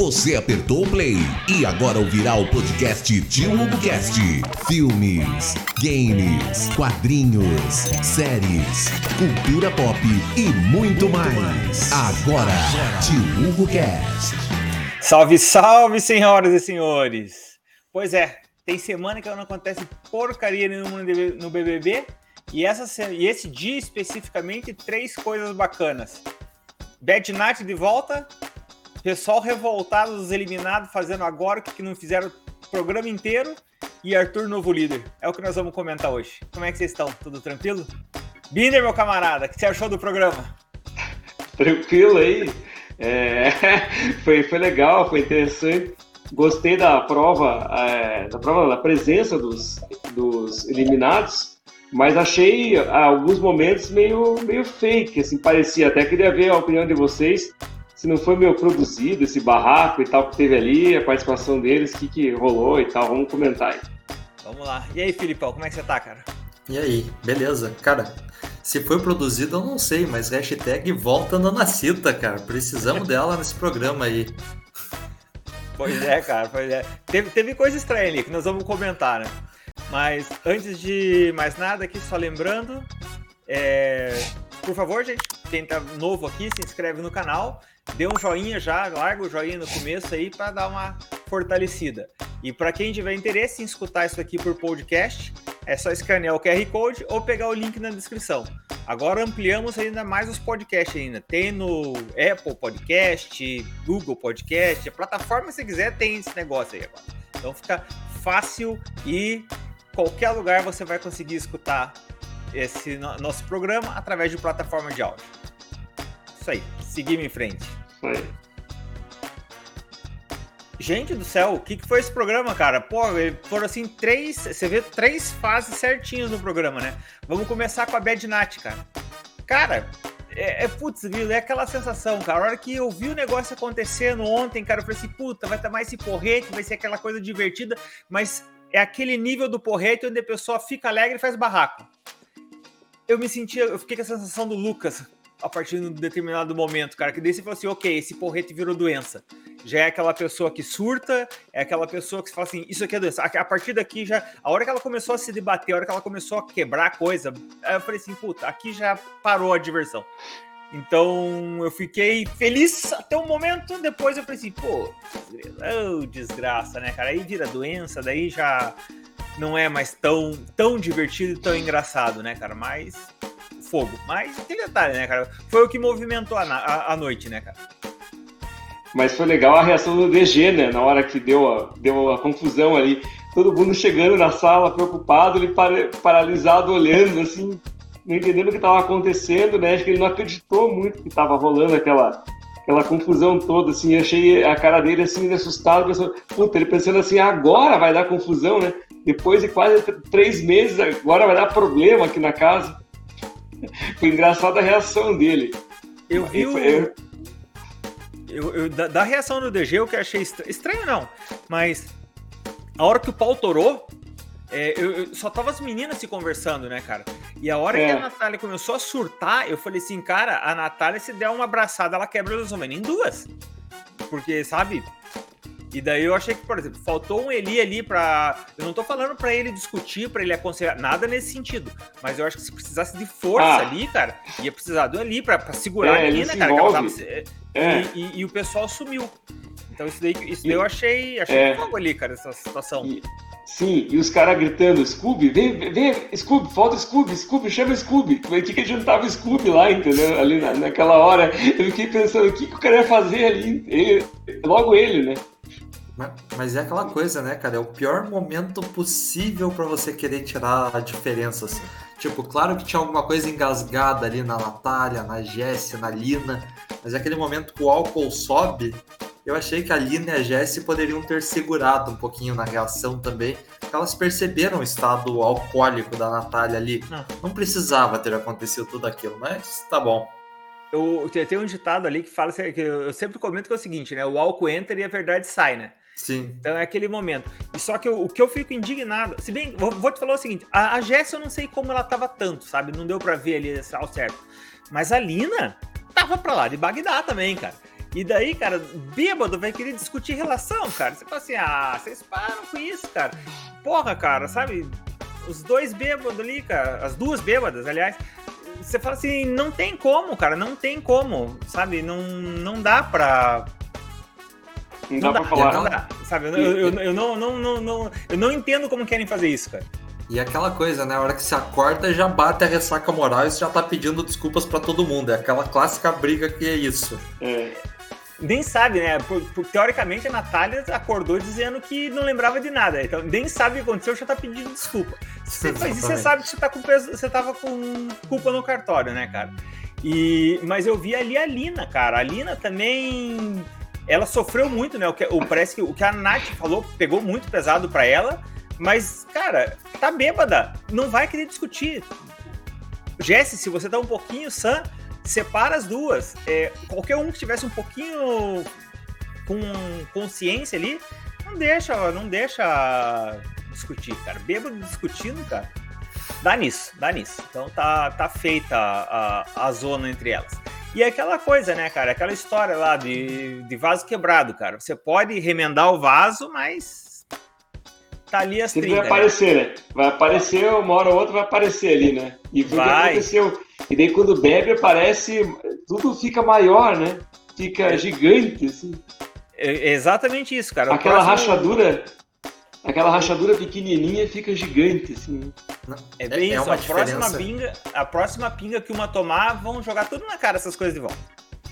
Você apertou o play e agora ouvirá o podcast Tio HugoCast. Filmes, games, quadrinhos, séries, cultura pop e muito mais. Agora, Tio HugoCast. Salve, salve, senhoras e senhores! Pois é, tem semana que não acontece porcaria nenhuma no BBB e, essa, e esse dia especificamente, três coisas bacanas. Bad Night de volta, pessoal revoltado dos eliminados fazendo agora o que não fizeram o programa inteiro e Arthur novo líder. É o que nós vamos comentar hoje. Como é que vocês estão? Tudo tranquilo? Binder, meu camarada, o que você achou do programa? Tranquilo aí. É, foi, foi legal, foi interessante. Gostei da prova, é, da prova da presença dos, dos eliminados, mas achei alguns momentos meio, meio fake, assim, parecia. Até queria ver a opinião de vocês se não foi meio produzido esse barraco e tal que teve ali, a participação deles, o que, que rolou e tal. Vamos comentar aí. Vamos lá. E aí, Filipão, como é que você tá, cara? E aí, beleza? Cara, se foi produzido eu não sei, mas hashtag volta Nanacita, cara. Precisamos dela nesse programa aí. Pois é, cara, pois é. Teve, teve coisa estranha ali que nós vamos comentar, né? Mas antes de mais nada, aqui só lembrando, é... por favor, gente, quem tá novo aqui, se inscreve no canal dê um joinha já, larga o joinha no começo aí para dar uma fortalecida. E para quem tiver interesse em escutar isso aqui por podcast, é só escanear o QR Code ou pegar o link na descrição. Agora ampliamos ainda mais os podcasts ainda. Tem no Apple Podcast, Google Podcast, a plataforma que você quiser tem esse negócio aí agora. Então fica fácil e qualquer lugar você vai conseguir escutar esse nosso programa através de plataforma de áudio. Isso aí, seguimos em frente. Foi. Gente do céu, o que, que foi esse programa, cara? Pô, foram assim três. Você vê três fases certinhas no programa, né? Vamos começar com a Bad Nat, cara. Cara, é, é putz, viu? É aquela sensação, cara. A hora que eu vi o negócio acontecendo ontem, cara, eu falei assim, puta, vai estar mais esse porrete, vai ser aquela coisa divertida, mas é aquele nível do porrete onde a pessoa fica alegre e faz barraco. Eu me sentia, eu fiquei com a sensação do Lucas a partir de um determinado momento, cara, que daí você fala assim, ok, esse porrete virou doença. Já é aquela pessoa que surta, é aquela pessoa que fala assim, isso aqui é doença. A partir daqui já, a hora que ela começou a se debater, a hora que ela começou a quebrar coisa, eu falei assim, puta, aqui já parou a diversão. Então eu fiquei feliz até o um momento, depois eu falei assim, pô, oh, desgraça, né, cara? Aí vira doença, daí já não é mais tão, tão divertido e tão engraçado, né, cara? Mas fogo. Mas tem detalhe, né, cara? Foi o que movimentou a, a, a noite, né, cara? Mas foi legal a reação do DG, né? Na hora que deu a, deu a confusão ali. Todo mundo chegando na sala, preocupado, ele paralisado, olhando, assim, não entendendo o que estava acontecendo, né? Acho que ele não acreditou muito que estava rolando aquela, aquela confusão toda, assim. Achei a cara dele, assim, assustado, puta, ele pensando assim, agora vai dar confusão, né? Depois de quase três meses, agora vai dar problema aqui na casa. Foi engraçada a reação dele. Eu vi o... eu... Eu, eu, da, da, reação do DG, o que achei estranho, estranho não, mas a hora que o pau torou, é, eu, eu, só tava as meninas se conversando, né, cara? E a hora é. que a Natália começou a surtar, eu falei assim, cara, a Natália se der uma abraçada, ela quebra os homens em duas. Porque, sabe, e daí eu achei que, por exemplo, faltou um Eli ali para. Eu não tô falando para ele discutir, para ele aconselhar, nada nesse sentido. Mas eu acho que se precisasse de força ah. ali, cara, ia precisar do Eli para segurar é, a menina, cara. Tava... É. E, e, e, o pessoal sumiu. Então isso daí, isso daí eu achei, achei é. fogo ali, cara, essa situação. E, sim, e os caras gritando, Scooby, vem, vem, Scooby, falta Scooby, Scooby, chama Scooby. Por que, que adiantava Scooby lá, entendeu? Ali na, naquela hora. Eu fiquei pensando, o que, que o cara ia fazer ali? Ele, logo ele, né? Mas é aquela coisa, né, cara? É o pior momento possível para você querer tirar a diferença. Assim. Tipo, claro que tinha alguma coisa engasgada ali na Natália, na Jessie, na Lina, mas é aquele momento que o álcool sobe, eu achei que a Lina e a Jessie poderiam ter segurado um pouquinho na reação também, porque elas perceberam o estado alcoólico da Natália ali. Não, Não precisava ter acontecido tudo aquilo, mas tá bom. Eu, tem um ditado ali que fala que eu sempre comento que é o seguinte, né? O álcool entra e a verdade sai, né? Sim. Então é aquele momento. E só que eu, o que eu fico indignado, se bem, vou, vou te falar o seguinte, a, a Jess eu não sei como ela tava tanto, sabe? Não deu para ver ali ao certo. Mas a Lina tava pra lá de Bagdá também, cara. E daí, cara, bêbado vai querer discutir relação, cara. Você fala assim, ah, vocês param com isso, cara. Porra, cara, sabe? Os dois bêbados ali, cara, as duas bêbadas, aliás. Você fala assim, não tem como, cara, não tem como, sabe? Não, não dá pra, não, não dá, dá pra falar. Não dá, sabe? Eu, eu, eu, eu, não, não, não, não, eu não entendo como querem fazer isso, cara. E aquela coisa, né? A hora que se acorda já bate a ressaca moral e você já tá pedindo desculpas para todo mundo. É aquela clássica briga que é isso. É. Nem sabe, né? Por, por, teoricamente a Natália acordou dizendo que não lembrava de nada. Então nem sabe o que aconteceu, já tá pedindo desculpa. Você faz isso, você sabe que você, tá com peso, você tava com culpa no cartório, né, cara? E, mas eu vi ali a Lina, cara. A Lina também. Ela sofreu muito, né? O que, o, parece que o que a Nath falou pegou muito pesado para ela. Mas, cara, tá bêbada. Não vai querer discutir. Jesse, se você tá um pouquinho sã, separa as duas. É, qualquer um que tivesse um pouquinho com consciência ali, não deixa, não deixa discutir, cara. Bêbado discutindo, cara. Dá nisso, dá nisso. Então tá, tá feita a, a, zona entre elas. E é aquela coisa, né, cara? Aquela história lá de, de vaso quebrado, cara. Você pode remendar o vaso, mas tá ali as Sempre vai aparecer, né? Vai aparecer, uma hora ou outra vai aparecer ali, né? E foi o que aconteceu. E daí quando bebe aparece, tudo fica maior, né? Fica é. gigante, assim. É exatamente isso, cara. Aquela próximo... rachadura, aquela rachadura pequenininha fica gigante, assim. É bem é, isso. É a próxima pinga, a próxima pinga que uma tomar, vão jogar tudo na cara essas coisas de volta.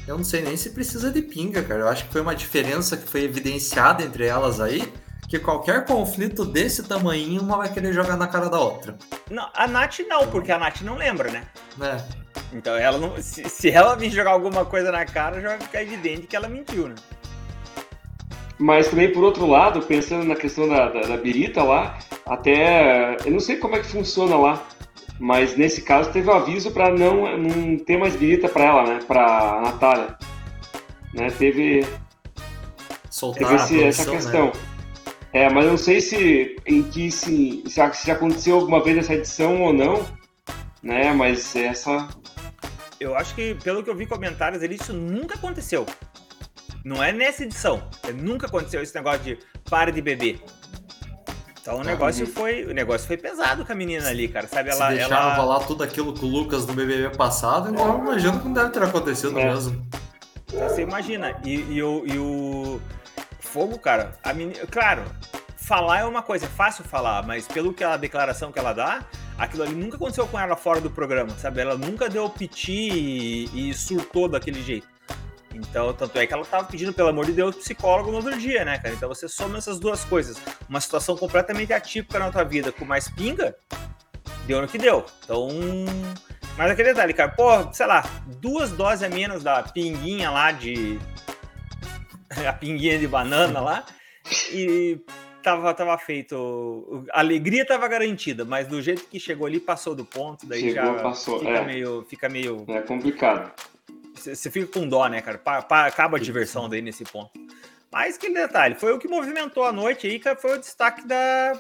Eu não sei nem se precisa de pinga, cara. Eu acho que foi uma diferença que foi evidenciada entre elas aí que qualquer conflito desse tamanho uma vai querer jogar na cara da outra. Não, a Nath não, porque a Nath não lembra, né? É. Então ela não. Se, se ela vir jogar alguma coisa na cara, já vai ficar evidente que ela mentiu, né? Mas também, por outro lado, pensando na questão da, da, da birita lá, até. Eu não sei como é que funciona lá, mas nesse caso teve um aviso para não, não ter mais birita para ela, né? Pra Natália. Né? Teve. Soltar teve esse, essa né? questão. Né? É, mas não sei se em que se, se, se aconteceu alguma vez essa edição ou não, né? Mas essa. Eu acho que, pelo que eu vi comentários ali, isso nunca aconteceu. Não é nessa edição. Nunca aconteceu esse negócio de pare de beber. Então o negócio uhum. foi, o negócio foi pesado com a menina ali, cara. Sabe, ela, Se deixaram ela... falar tudo aquilo com o Lucas no BBB passado, então eu imagino que não deve ter acontecido é. mesmo. Você imagina. E, e, o, e o fogo, cara, a menina, claro, falar é uma coisa, é fácil falar, mas pelo que a declaração que ela dá, aquilo ali nunca aconteceu com ela fora do programa, sabe? Ela nunca deu piti e, e surtou daquele jeito. Então, tanto é que ela tava pedindo, pelo amor de Deus, psicólogo no outro dia, né, cara? Então você soma essas duas coisas. Uma situação completamente atípica na tua vida com mais pinga, deu no que deu. Então. Mas aquele detalhe, cara, pô, sei lá, duas doses a menos da pinguinha lá de a pinguinha de banana lá, e tava, tava feito. A alegria tava garantida, mas do jeito que chegou ali, passou do ponto, daí chegou, já passou. Fica, é. meio, fica meio. É complicado. Você fica com dó, né, cara? Pa, pa, acaba a diversão daí nesse ponto. Mas que detalhe, foi o que movimentou a noite aí, que foi o destaque da.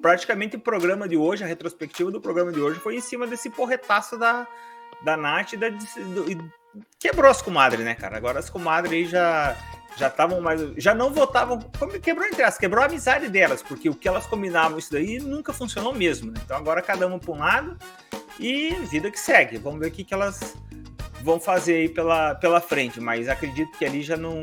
Praticamente o programa de hoje, a retrospectiva do programa de hoje foi em cima desse porretaço da, da Nath e da. Do, quebrou as comadres, né, cara? Agora as comadres aí já já estavam mais. Já não votavam. Quebrou entre elas, quebrou a amizade delas, porque o que elas combinavam isso daí nunca funcionou mesmo. Né? Então agora cada uma para um lado e vida que segue. Vamos ver o que, que elas vão fazer aí pela, pela frente, mas acredito que ali já não,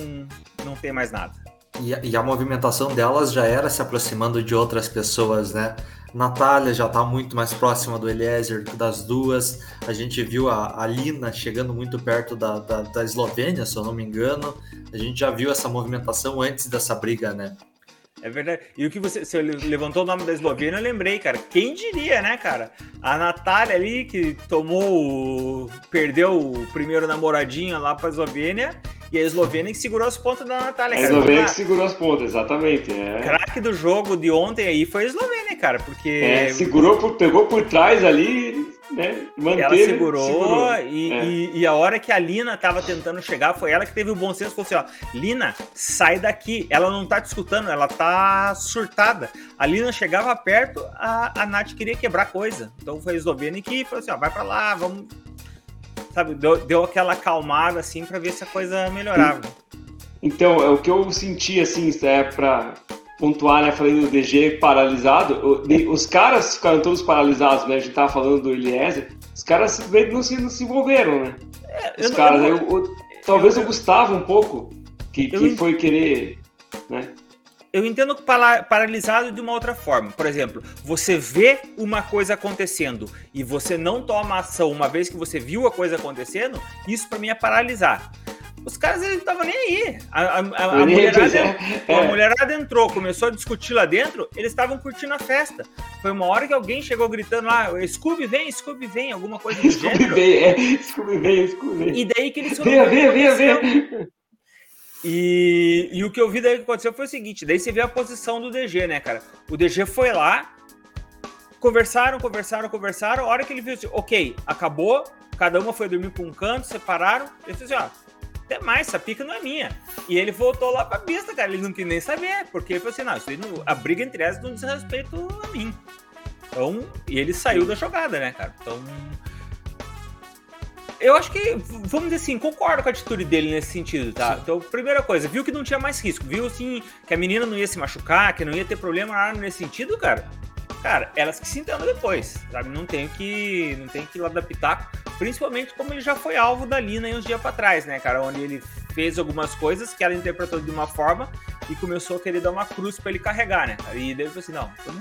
não tem mais nada. E a, e a movimentação delas já era se aproximando de outras pessoas, né? Natália já está muito mais próxima do Eliezer das duas. A gente viu a, a Lina chegando muito perto da, da, da, Eslovênia, se eu não me engano. A gente já viu essa movimentação antes dessa briga, né? É verdade. E o que você, você levantou o nome da Eslovênia, eu lembrei, cara. Quem diria, né, cara? A Natália ali, que tomou. perdeu o primeiro namoradinho lá para a Eslovênia e a Eslovênia que segurou as pontas da Natália. A Eslovênia que segurou as pontas, exatamente. É. Craque do jogo de ontem aí foi a Eslovênia, cara, porque. É, segurou, por, pegou por trás ali, né? Manteve, ela segurou, segurou. E, é. e, e, a hora que a Lina tava tentando chegar, foi ela que teve o bom senso e falou assim: ó, Lina, sai daqui. Ela não tá te escutando, ela tá surtada. A Lina chegava perto, a, a Nath queria quebrar coisa. Então foi a Eslovênia que falou assim: ó, vai pra lá, vamos sabe, deu, deu aquela acalmada assim para ver se a coisa melhorava. Então, é o que eu senti assim, é para pontuar, né, falando do DG paralisado, os caras ficaram todos paralisados, né? A gente tava falando do Eliezer, os caras não se, não se envolveram, né? É, os caras, eu, eu, talvez eu, o Gustavo um pouco, que, que foi querer, né? Eu entendo paralisado de uma outra forma. Por exemplo, você vê uma coisa acontecendo e você não toma ação uma vez que você viu a coisa acontecendo, isso para mim é paralisar. Os caras não estavam nem aí. A, a, a, a mulherada, é. a mulherada entrou, começou a discutir lá dentro, eles estavam curtindo a festa. Foi uma hora que alguém chegou gritando lá, Scooby vem, Scooby vem, alguma coisa do Scooby gênero. Vem, é, Scooby vem, Scooby vem. E daí que eles foram. Venha, venha, venha, venha. E, e o que eu vi daí que aconteceu foi o seguinte: daí você vê a posição do DG, né, cara? O DG foi lá, conversaram, conversaram, conversaram. A hora que ele viu assim, ok, acabou, cada uma foi dormir para um canto, separaram. Ele disse assim: ó, até mais, essa pica não é minha. E ele voltou lá pra pista, cara. Ele não quis nem saber, porque ele falou assim: não, isso não, a briga entre elas não diz respeito a mim. Então, e ele saiu da jogada, né, cara? Então, eu acho que, vamos dizer assim, concordo com a atitude dele nesse sentido, tá? Sim. Então, primeira coisa, viu que não tinha mais risco, viu assim que a menina não ia se machucar, que não ia ter problema nesse sentido, cara. Cara, elas que se entendam depois, sabe? Não tem que, não tem que ir lá dar pitaco, principalmente como ele já foi alvo da Lina uns dias para trás, né, cara? Onde ele fez algumas coisas que ela interpretou de uma forma e começou a querer dar uma cruz para ele carregar, né? E daí ele falou assim: não, então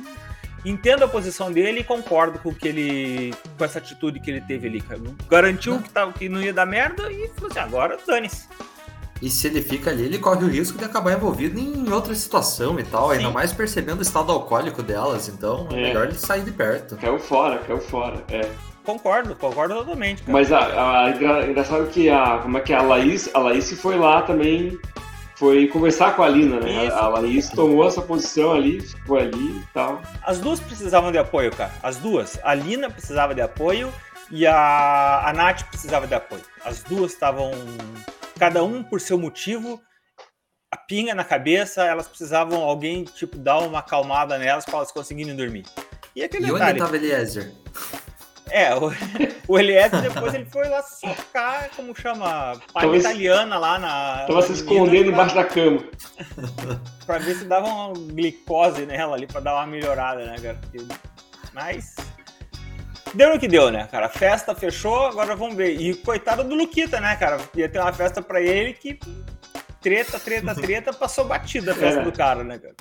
entendo a posição dele e concordo com que ele com essa atitude que ele teve ali, cara. Garantiu que, tá, que não ia dar merda e falou assim, agora dane-se. E se ele fica ali, ele corre o risco de acabar envolvido em outra situação e tal, Sim. ainda mais percebendo o estado alcoólico delas, então é, é melhor ele sair de perto. Caiu fora, caiu fora, é. Concordo, concordo totalmente. Cara. Mas a, a, a, engraçado que a, como é que é, a Laís, a Laís foi lá também foi conversar com a Lina, né? Isso. A Laís tomou essa posição ali, ficou ali e tal. As duas precisavam de apoio, cara. As duas. A Lina precisava de apoio e a, a Nath precisava de apoio. As duas estavam, cada um por seu motivo, a pinga na cabeça, elas precisavam alguém, tipo, dar uma acalmada nelas para elas conseguirem dormir. E, aquele e detalhe, onde estava Eliezer? É, o, o Eliezer depois ele foi lá socar, como chama, palha italiana lá na. Tava se escondendo embaixo da cama. pra ver se dava uma glicose nela ali, pra dar uma melhorada, né, cara? Mas. Deu no que deu, né, cara? A festa fechou, agora vamos ver. E coitado do Luquita, né, cara? Ia ter uma festa pra ele que treta, treta, treta, passou batida a festa é. do cara, né, cara?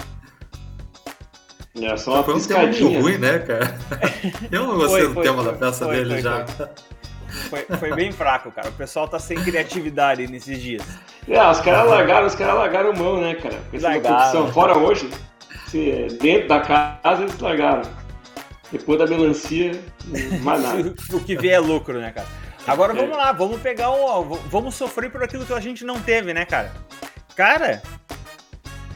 É só uma foi um tema muito ruim, né, cara? Eu não gostei foi, do foi, tema foi, da peça dele já. Foi, bem fraco, cara. O pessoal tá sem criatividade nesses dias. É, os caras largaram, os caras largaram mão, né, cara? Largaram. Fora hoje, se, dentro da casa eles largaram. Depois da melancia, mais nada. o que vê é lucro, né, cara? Agora vamos lá, vamos pegar um. Vamos sofrer por aquilo que a gente não teve, né, cara? Cara,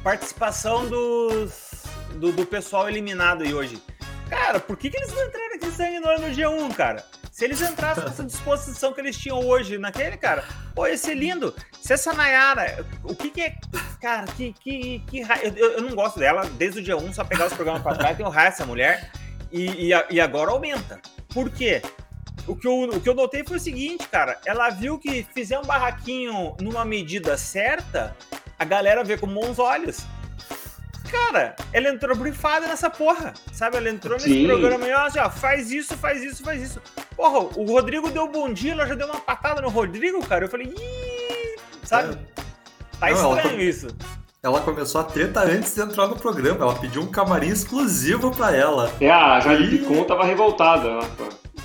participação dos do, do pessoal eliminado aí hoje. Cara, por que, que eles não entraram aqui sanguinário no G1, cara? Se eles entrassem com essa disposição que eles tinham hoje naquele, cara, pô, ia ser lindo. Se essa Nayara, o que que é. Cara, que. que, que eu, eu não gosto dela desde o dia 1, só pegar os programas pra trás, tem o raio essa mulher. E, e, e, agora aumenta. Por quê? O que, eu, o que eu notei foi o seguinte, cara. Ela viu que fizer um barraquinho numa medida certa, a galera vê com bons olhos cara, ela entrou brifada nessa porra, sabe? Ela entrou nesse Sim. programa e assim, ó, faz isso, faz isso, faz isso. Porra, o Rodrigo deu bom dia, ela já deu uma patada no Rodrigo, cara. Eu falei, Ih! sabe? Tá Não, estranho ela... isso. Ela começou a treta antes de entrar no programa. Ela pediu um camarim exclusivo pra ela. É, a Jade Picon tava revoltada.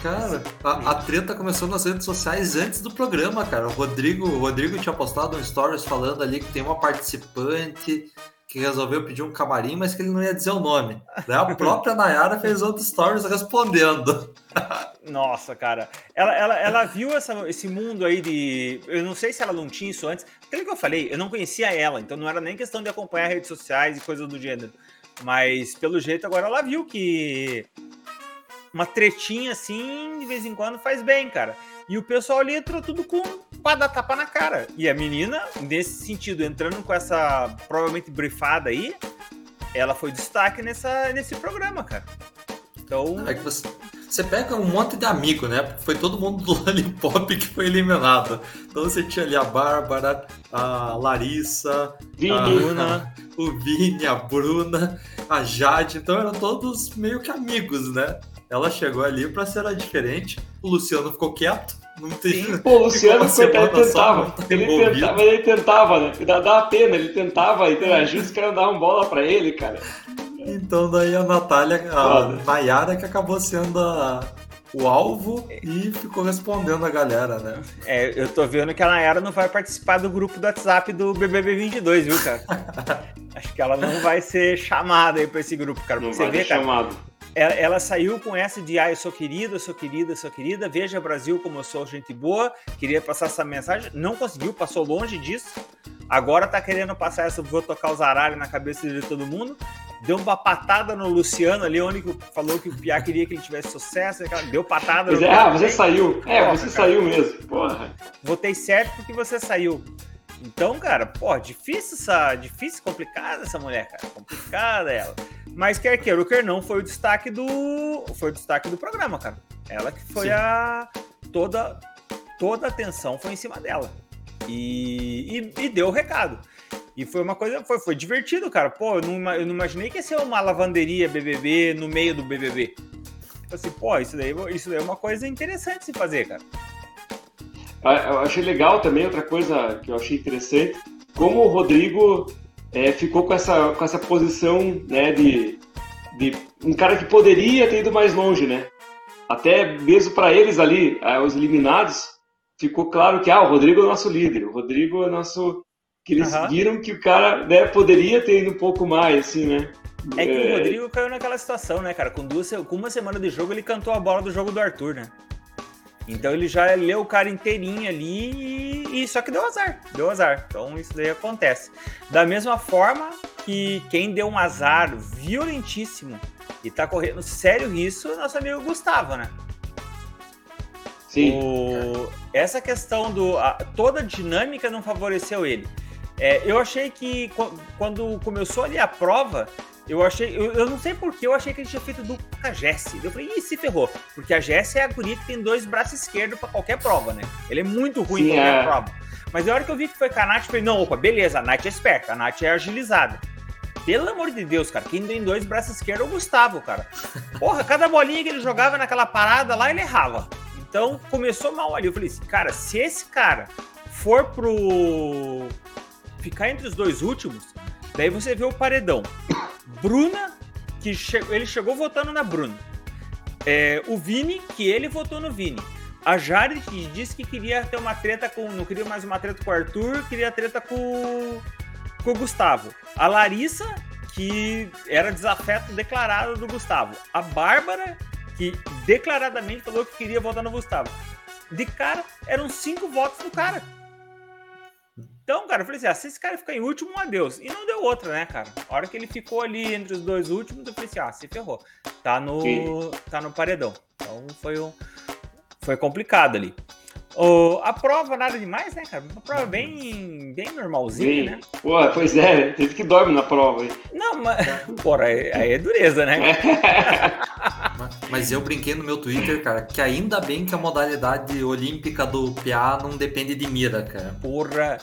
Cara, a, a, treta começou nas redes sociais antes do programa, cara. O Rodrigo, o Rodrigo tinha postado um stories falando ali que tem uma participante que resolveu pedir um camarim, mas que ele não ia dizer o nome. Daí a própria Nayara fez outros stories respondendo. Nossa, cara. Ela, ela, ela viu essa, esse mundo aí de. Eu não sei se ela não tinha isso antes. Aquilo que eu falei, eu não conhecia ela, então não era nem questão de acompanhar redes sociais e coisas do gênero. Mas pelo jeito agora ela viu que uma tretinha assim, de vez em quando, faz bem, cara. E o pessoal ali entrou tudo com para dar tapa na cara. E a menina, nesse sentido, entrando com essa provavelmente brifada aí, ela foi destaque nessa, nesse programa, cara. Então. É que você, Você pega um monte de amigo, né? Porque foi todo mundo do Lollipop que foi eliminado. Então você tinha ali a Bárbara, a Larissa, Vini. a Bruna. o Vini, a Bruna, a Jade. Então eram todos meio que amigos, né? Ela chegou ali pra ser a diferente. O Luciano ficou quieto. Não tem. Pô, o Luciano, coitado, ele só, tentava. tá Ele envolvido. tentava, mas ele tentava, né? Dá, dá pena, ele tentava interagir, os caras davam bola pra ele, cara. Então daí a Natália, a Foda. Nayara que acabou sendo a- o alvo e ficou respondendo a galera, né? É, eu tô vendo que a Nayara não vai participar do grupo do WhatsApp do BBB 22, viu, cara? Acho que ela não vai ser chamada aí pra esse grupo, cara. Não vai você vê, ter cara, chamado. Ela, ela saiu com essa de ah, eu sou querida, eu sou querida, eu sou querida, veja Brasil como eu sou gente boa, queria passar essa mensagem, não conseguiu, passou longe disso. Agora tá querendo passar essa, vou tocar os aralhos na cabeça de todo mundo. Deu uma patada no Luciano ali, onde que falou que o Piá queria que ele tivesse sucesso, deu patada no é, ah, você saiu. É, Porra, você cara. saiu mesmo. Porra. votei certo porque você saiu. Então, cara, pô, difícil essa, difícil, complicada essa mulher, cara, complicada ela. Mas quer queira ou quer não, foi o destaque do, foi o destaque do programa, cara. Ela que foi Sim. a toda toda a atenção foi em cima dela e, e, e deu o recado. E foi uma coisa, foi, foi divertido, cara. Pô, eu não, eu não imaginei que ia ser uma lavanderia BBB no meio do BBB. Assim, pô, isso daí, isso daí é uma coisa interessante de se fazer, cara. Ah, Eu achei legal também, outra coisa que eu achei interessante, como o Rodrigo é, ficou com essa, com essa posição né, de, de um cara que poderia ter ido mais longe, né? Até mesmo para eles ali, ah, os eliminados, ficou claro que ah, o Rodrigo é o nosso líder, o Rodrigo é o nosso. Que eles Aham. viram que o cara né, poderia ter ido um pouco mais, assim, né? É que o É, Rodrigo caiu naquela situação, né, cara? Com, duas, com uma semana de jogo, ele cantou a bola do jogo do Arthur, né? Então ele já leu o cara inteirinho ali e, e só que deu azar, deu azar. Então isso daí acontece. Da mesma forma que quem deu um azar violentíssimo e tá correndo sério risco é o nosso amigo Gustavo, né? Sim. O- Essa questão do. a- toda a dinâmica não favoreceu ele. É, eu achei que qu- quando começou ali a prova, eu achei. Eu, eu não sei porquê, eu achei que ele tinha feito duplo com a Jessie. Eu falei, ih, se ferrou. Porque a Jessie é a guria que tem dois braços esquerdos pra qualquer prova, né? Ele é muito ruim Sim, em qualquer é. prova. Mas a hora que eu vi que foi com a Nath, eu falei, não, opa, beleza, a Nath é esperta, a Nath é agilizada. Pelo amor de Deus, cara, quem tem dois braços esquerdos é o Gustavo, cara. Porra, cada bolinha que ele jogava naquela parada lá, ele errava. Então começou mal ali. Eu falei assim, cara, se esse cara for pro. ficar entre os dois últimos, daí você vê o paredão. Bruna, que che- ele chegou votando na Bruna. É, o Vini, que ele votou no Vini. A Jari que disse que queria ter uma treta com. Não queria mais uma treta com o Arthur, queria treta com, com o Gustavo. A Larissa, que era desafeto declarado do Gustavo. A Bárbara, que declaradamente falou que queria votar no Gustavo. De cara, eram cinco votos do cara. Então, cara, eu falei assim: ah, se esse cara ficar em último, um adeus. E não deu outra, né, cara? A hora que ele ficou ali entre os dois últimos, eu falei assim: ah, se ferrou. Tá no, Sim. tá no paredão. Então foi, um, foi complicado ali. O, a prova, nada demais, né, cara? Uma prova bem, bem normalzinha, Sim. né? Pô, pois é, teve que dorme na prova. hein? Não, mas. Porra, aí aí é dureza, né? Mas- Mas eu brinquei no meu Twitter, cara, que ainda bem que a modalidade olímpica do PA não depende de mira, cara. Porra.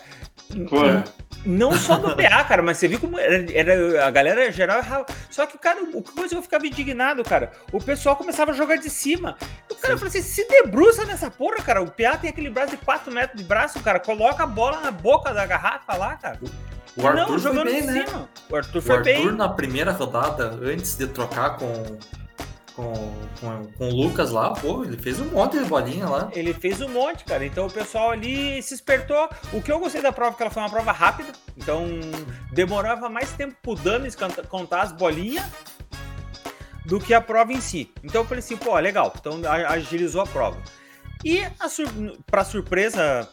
Não só do PA, cara, mas você viu como era, era- a galera geral errava. Só que, cara, o que eu ficava indignado, cara, o pessoal começava a jogar de cima. O cara falou assim: se debruça nessa porra, cara. O PA tem aquele braço de 4 metros de braço, cara. Coloca a bola na boca da garrafa lá, cara. O Arthur não, foi jogando bem, de né? cima. O Arthur O foi Arthur, bem. na primeira rodada, antes de trocar com, com, com, com o Lucas lá, pô, ele fez um monte de bolinha lá. Ele fez um monte, cara. Então o pessoal ali se espertou. O que eu gostei da prova é que ela foi uma prova rápida. Então demorava mais tempo pro Dames contar as bolinhas do que a prova em si. Então eu falei assim, pô, legal. Então agilizou a prova. E sur pra surpresa,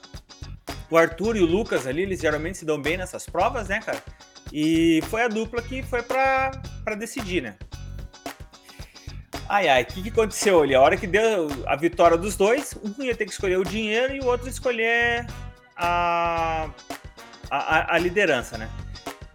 o Arthur e o Lucas ali, eles geralmente se dão bem nessas provas, né, cara? E foi a dupla que foi pra decidir, né? Ai, ai, o que, que aconteceu ali? A hora que deu a vitória dos dois, um ia ter que escolher o dinheiro e o outro escolher a, a, a- a liderança, né?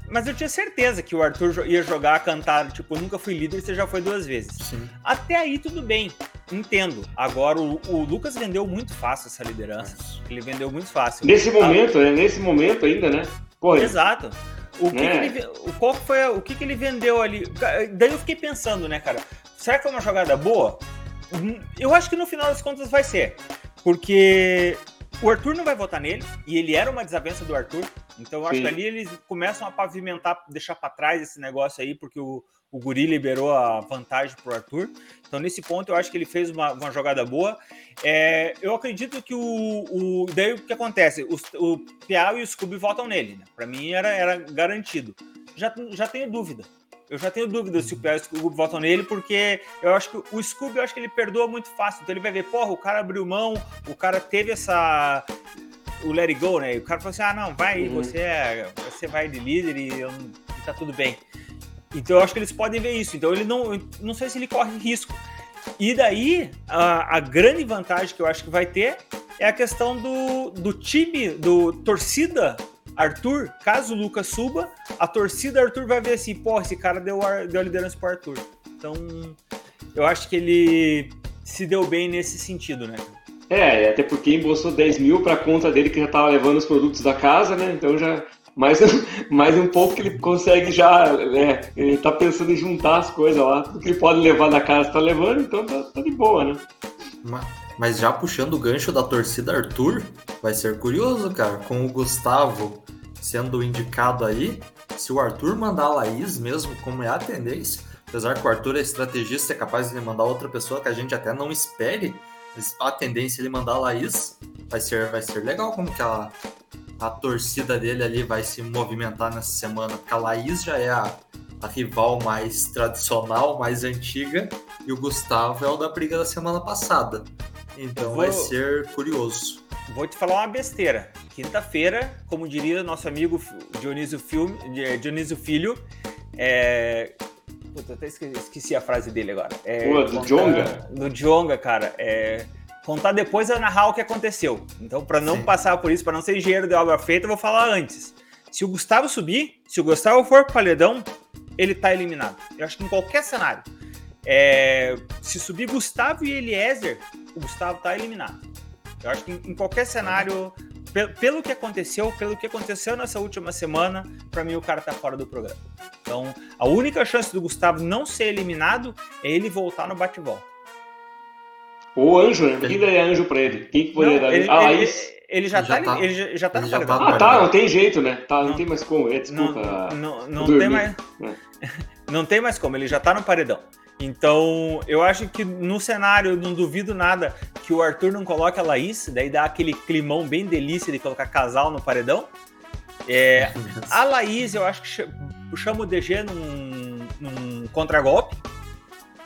Mas eu tinha certeza que o Arthur ia jogar, cantar, tipo, nunca fui líder, você já foi duas vezes. Sim. Até aí tudo bem. entendo. Agora, o, o, Lucas vendeu muito fácil essa liderança. Ele vendeu muito fácil. Nesse momento, né? Nesse momento ainda, né? Porra. Exato. O que, é. que ele, o, qual foi, o que, que ele vendeu ali? Daí eu fiquei pensando, né, cara? Será que é uma jogada boa? Eu acho que no final das contas vai ser. Porque o Arthur não vai votar nele, e ele era uma desavença do Arthur. Então eu acho Sim. que ali eles começam a pavimentar, deixar para trás esse negócio aí, porque o, o Guri liberou a vantagem pro Arthur. Então, nesse ponto, eu acho que ele fez uma, uma jogada boa. É, eu acredito que o, o. Daí o que acontece? O, o Piau e o Scooby votam nele. Né? Para mim era, era garantido. Já, já tenho dúvida. Eu já tenho dúvida se o Piau e o Scooby votam nele, porque eu acho que o Scooby eu acho que ele perdoa muito fácil. Então ele vai ver, porra, o cara abriu mão, o cara teve essa. O let it go, né? E o cara falou assim: ah, não, vai aí, uhum. você, é, você vai de líder e, eu, e tá tudo bem. Então eu acho que eles podem ver isso. Então ele não, não sei se ele corre risco. E daí a, a grande vantagem que eu acho que vai ter é a questão do, do time, do torcida Arthur. Caso o Lucas suba, a torcida Arthur vai ver assim, pô, esse cara deu, deu a liderança pro Arthur. Então eu acho que ele se deu bem nesse sentido, né? É, até porque embolsou 10 mil para conta dele que já tava levando os produtos da casa, né? Então já mais, mais um pouco que ele consegue já. É, ele tá pensando em juntar as coisas lá. Tudo que ele pode levar da casa tá levando, então tá, tá de boa, né? Mas já puxando o gancho da torcida Arthur, vai ser curioso, cara, com o Gustavo sendo indicado aí, se o Arthur mandar a Laís mesmo, como é a tendência, apesar que o Arthur é estrategista, é capaz de mandar outra pessoa que a gente até não espere, a tendência é ele mandar a Laís vai ser, vai ser legal como que ela a torcida dele ali vai se movimentar nessa semana, porque a Laís já é a, a rival mais tradicional, mais antiga, e o Gustavo é o da briga da semana passada. Então vou, vai ser curioso. Vou te falar uma besteira. Quinta-feira, como diria nosso amigo Dionísio, Filme, Dionísio Filho, é... Puta, até esqueci, a frase dele agora. É, Pô, do Jonga? Do Jonga, cara. É contar depois é narrar o que aconteceu. Então, para não Sim. passar por isso, para não ser engenheiro de obra feita, eu vou falar antes. Se o Gustavo subir, se o Gustavo for pro paredão, ele tá eliminado. Eu acho que em qualquer cenário. É, se subir Gustavo e Eliezer, o Gustavo tá eliminado. Eu acho que em, em qualquer cenário, pelo, pelo que aconteceu, pelo que aconteceu nessa última semana, para mim o cara tá fora do programa. Então, a única chance do Gustavo não ser eliminado é ele voltar no bate-volta. O anjo, né? Quem daria anjo pra ele? Quem que poderia dar? Ele, ah, ele, ele, já, tá, tá, ele já tá ele já tá Ah, tá, não tem jeito, né? Tá, não, não tem mais como. É, desculpa. Não, não, não tem mais. É. Não tem mais como, ele já tá no paredão. Então, eu acho que no cenário, não duvido nada que o Arthur não coloque a Laís, daí dá aquele climão bem delícia de colocar casal no paredão. É, a Laís, eu acho que chama o DG num, num contragolpe.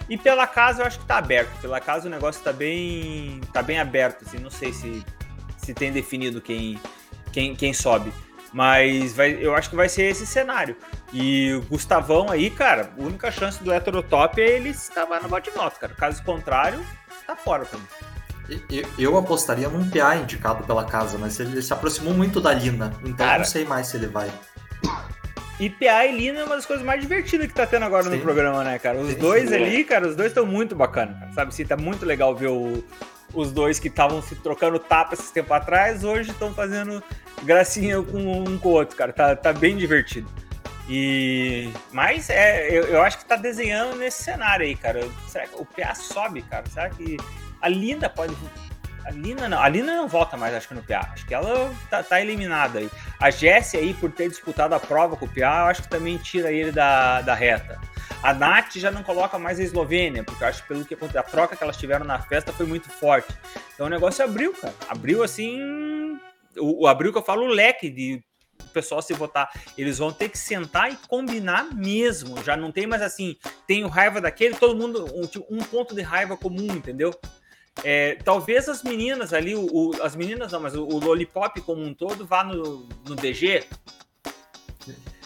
E pela casa eu acho que tá aberto. Pela casa o negócio tá bem, tá bem aberto. Assim, não sei se, se tem definido quem, quem, quem sobe. Mas vai, eu acho que vai ser esse cenário. E o Gustavão aí, cara, a única chance do heterotop é ele estar no bate-volta, cara. Caso contrário, tá fora também. Eu, eu apostaria num PA indicado pela casa, mas ele se aproximou muito da Lina. Então cara, não sei mais se ele vai. E PA e Lina é uma das coisas mais divertidas que tá tendo agora sim. no programa, né, cara? Os sim, dois ali, cara, os dois estão muito bacanas, sabe? Sim, tá muito legal ver o, os dois que estavam se trocando tapa esses tempo atrás, hoje estão fazendo gracinha com um com o outro, cara. Tá, tá bem divertido. E mas é, eu, eu acho que tá desenhando nesse cenário aí, cara. Será que o PA sobe, cara? Será que a Linda pode a Lina não. A Lina não volta mais, acho que no PA. Acho que ela tá, tá eliminada aí. A Jessie aí, por ter disputado a prova com o PA, eu acho que também tira ele da, da reta. A Nath já não coloca mais a Eslovênia, porque eu acho que pelo que a troca que elas tiveram na festa foi muito forte. Então o negócio abriu, cara. Abriu assim. O, o abriu que eu falo o leque de o pessoal se votar. Eles vão ter que sentar e combinar mesmo. Já não tem mais assim, tenho raiva daquele, todo mundo, um, tipo, um ponto de raiva comum, entendeu? É, talvez as meninas ali, o, o, as meninas não, mas o, o, Lollipop como um todo vá no, no DG.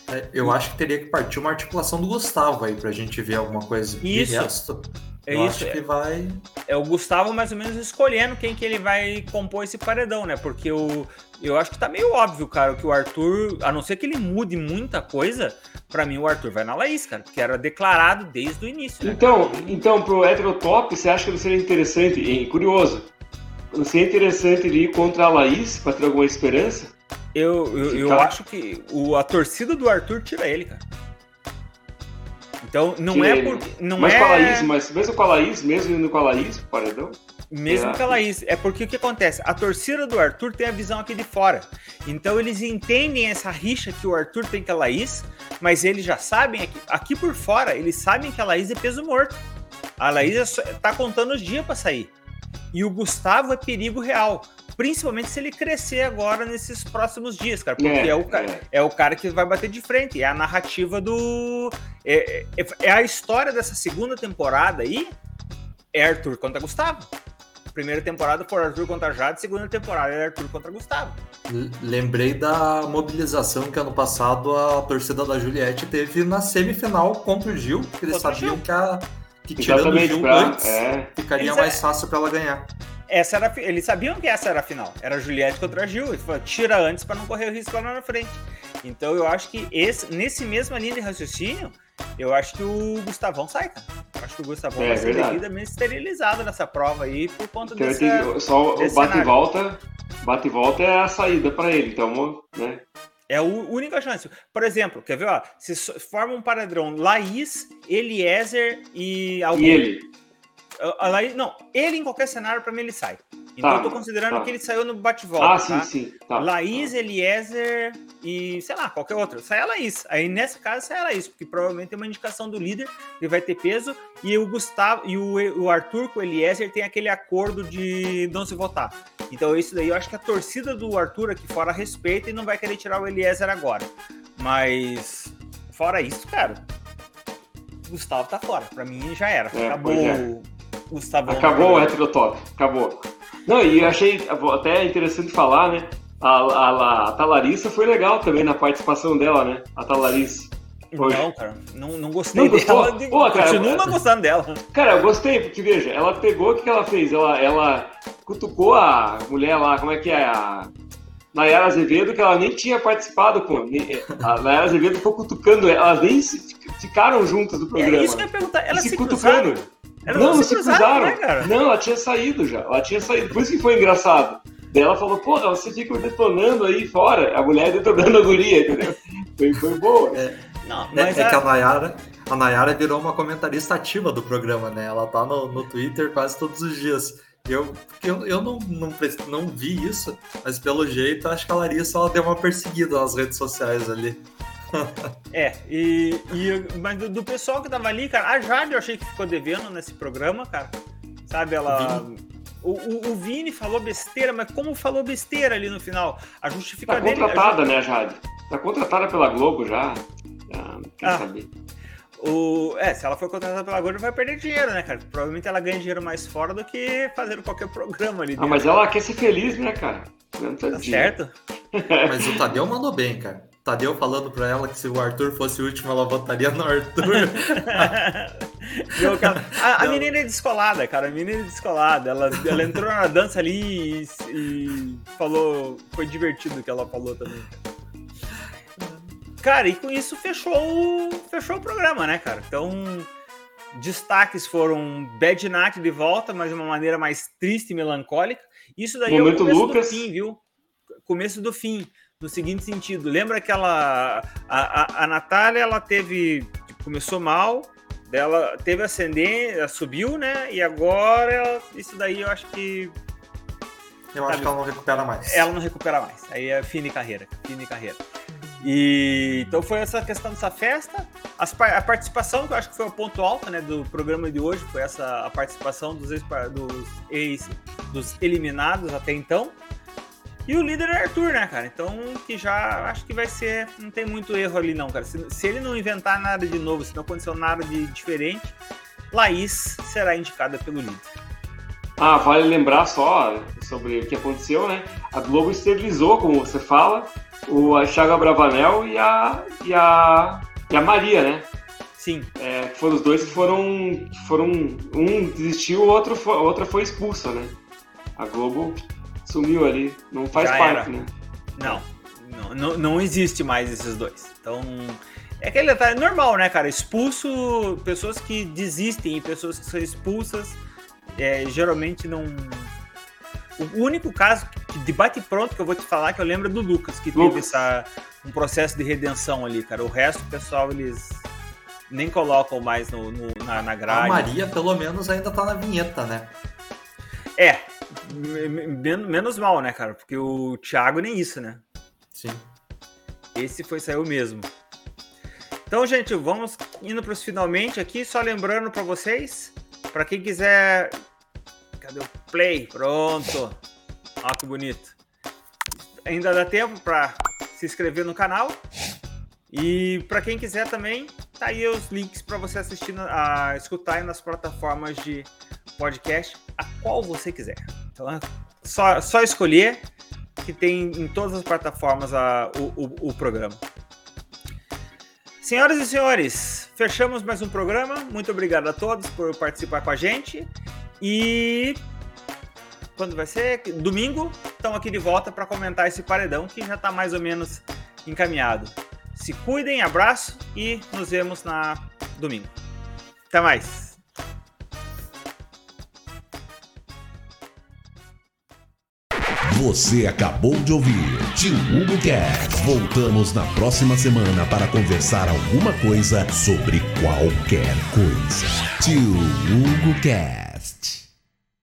É, eu acho que teria que partir uma articulação do Gustavo aí pra gente ver alguma coisa. Isso. De resto, é eu isso. acho que vai. É o Gustavo mais ou menos escolhendo quem que ele vai compor esse paredão, né? Porque o, eu acho que tá meio óbvio, cara, que o Arthur, a não ser que ele mude muita coisa, Pra mim, o Arthur vai na Laís, cara, que era declarado desde o início. Né? Então, então, pro heterotop, você acha que não seria interessante, e curioso, não seria interessante ele ir contra a Laís pra ter alguma esperança? Eu, eu, eu acho que o, a torcida do Arthur tira ele, cara. Então, não é por. Não mas é... com a Laís, mas mesmo com a Laís, mesmo indo com a Laís, paredão? Mesmo que ela isso. É porque o que acontece? A torcida do Arthur tem a visão aqui de fora. Então eles entendem essa rixa que o Arthur tem com a Laís, mas eles já sabem, aqui, aqui por fora, eles sabem que a Laís é peso morto. A Laís é tá contando os dias para sair. E o Gustavo é perigo real. Principalmente se ele crescer agora nesses próximos dias, cara. Porque é, é o, é. é o cara que vai bater de frente. É a narrativa do. É, é, é a história dessa segunda temporada aí. É Arthur contra Gustavo. Primeira temporada foi Arthur contra Jade, segunda temporada era Arthur contra Gustavo. Lembrei da mobilização que ano passado a torcida da Juliette teve na semifinal contra o Gil, porque eles sabiam que, a, que tirando o Gil pra, antes, é. ficaria eles mais é... fácil para ela ganhar. Essa era, eles sabiam que essa era a final. Era Juliette contra Gil. Eles falaram, tira antes para não correr o risco lá na frente. Então eu acho que esse, nesse mesma linha de raciocínio, eu acho que o Gustavão sai, cara. Eu acho que o Gustavão é, vai ser devidamente esterilizado nessa prova aí por conta desse. Só o bate e volta, bate e volta é a saída para ele, então, né? É a única chance. Por exemplo, quer ver? Ó, se forma um padrão Laís, Eliezer e alguém. E ele. A Laís, não, ele em qualquer cenário, para mim, ele sai. Então tá, eu tô considerando tá. que ele saiu no bate-volta. Ah, sim, tá? sim. Tá, Laís, tá. Eliezer e, sei lá, qualquer outro. Sai a Laís. Aí nesse caso sai a Laís, porque provavelmente tem uma indicação do líder, que vai ter peso, e o Gustavo e o, o Arthur com o Eliezer tem aquele acordo de não se votar. Então isso daí eu acho que a torcida do Arthur aqui fora respeita e não vai querer tirar o Eliezer agora. Mas fora isso, cara, o Gustavo tá fora. Pra mim já era. É, Acabou é. Gustavo. Acabou o heterotop. Acabou. Não, e eu achei até interessante falar, né? A, a, a Talarissa foi legal também na participação dela, né? A Talarissa. Foi. Não, cara, não, não gostei não, dela. Pô, pô, cara, Continuo não gostando dela. Cara, eu gostei, porque veja, ela pegou, o que, ela fez? Ela, ela cutucou a mulher lá, como é que é? A Nayara Azevedo, que ela nem tinha participado, pô. A Nayara Azevedo ficou cutucando, elas nem ficaram juntas do programa. É isso que eu ia perguntar, elas se, se cutucando. Cruzaram? Ela não, não se cruzaram. Né, não, ela tinha saído já. Ela tinha saído. Por isso que foi engraçado. Daí ela falou, porra, você fica detonando aí fora. A mulher detonando a guria, entendeu? Foi, foi boa. É, não, é, é que a Nayara, a Nayara virou uma comentarista ativa do programa, né? Ela tá no, no Twitter quase todos os dias. Eu, eu, eu não, não, não vi isso, mas pelo jeito acho que a Larissa ela deu uma perseguida nas redes sociais ali. É, e, e mas do, do, pessoal que tava ali, cara, a Jade eu achei que ficou devendo nesse programa, cara. Sabe, ela. O, o, o, Vini falou besteira, mas como falou besteira ali no final? A justificativa. Tá contratada, dele, né, Jade? Tá contratada pela Globo já. quer ah, saber. O, é, se ela for contratada pela Globo, vai perder dinheiro, né, cara? Provavelmente ela ganha dinheiro mais fora do que fazendo qualquer programa ali. Ah, mas ela quer ser feliz, né, cara? Tá certo. mas o Tadeu mandou bem, cara. Tadeu falando pra ela que se o Arthur fosse o último, ela votaria no Arthur. a, a menina é descolada, cara. A menina é descolada. Ela, ela entrou na dança ali e, e falou. Foi divertido o que ela falou também. Cara, e com isso fechou, fechou o programa, né, cara? Então, destaques foram Bad Night de volta, mas de uma maneira mais triste e melancólica. Isso daí Momento é o começo Lucas. do fim, viu? Começo do fim no seguinte sentido. Lembra que ela, a, a, a Natália, ela teve, começou mal, dela teve ascendente, subiu, né? E agora, isso daí eu acho que. Eu sabe, acho que ela não recupera mais. Ela não recupera mais. Aí é fim de carreira. Fim de carreira. E então foi essa questão dessa festa. As, a participação, que eu acho que foi o ponto alto né, do programa de hoje, foi essa a participação dos ex, dos, ex, dos eliminados até então. E o líder é Arthur, né, cara? Então, que já acho que vai ser. Não tem muito erro ali, não, cara. Se, se ele não inventar nada de novo, se não aconteceu nada de diferente, Laís será indicada pelo líder. Ah, vale lembrar só sobre o que aconteceu, né? A Globo esterilizou, como você fala, o Thiago Bravanel e a, e a, e a Maria, né? Sim. É, foram os dois que foram. foram um desistiu, o outro a outra foi expulsa, né? A Globo sumiu ali. Não faz Já parte, era. né? Não, não, não, não existe mais esses dois. Então, É aquele detalhe normal, né, cara? Expulso, pessoas que desistem, pessoas que são expulsas, é, geralmente não. O único caso de bate pronto que eu vou te falar que eu lembro é do Lucas, que teve essa, um processo de redenção ali, cara. O resto, o pessoal, eles nem colocam mais no, no na, na grade. A Maria, pelo menos, ainda tá na vinheta, né? É, menos mal, né, cara? Porque o Thiago nem isso, né? Sim. Esse foi saiu mesmo. Então, gente, vamos indo para os finalmente aqui, só lembrando para vocês, para quem quiser, cadê o play? Pronto. Olha que bonito. Ainda dá tempo para se inscrever no canal. E para quem quiser também, tá aí os links para você assistir, a escutar nas plataformas de podcast, a qual você quiser. Então é só, só escolher que tem em todas as plataformas a, o, o, o programa. Senhoras e senhores, fechamos mais um programa. Muito obrigado a todos por participar com a gente. E quando vai ser? Domingo, estamos aqui de volta para comentar esse paredão que já está mais ou menos encaminhado. Se cuidem, abraço e nos vemos na domingo. Até mais. Você acabou de ouvir Tio Hugo Cast. Voltamos na próxima semana para conversar alguma coisa sobre qualquer coisa. Tio Hugo Cast.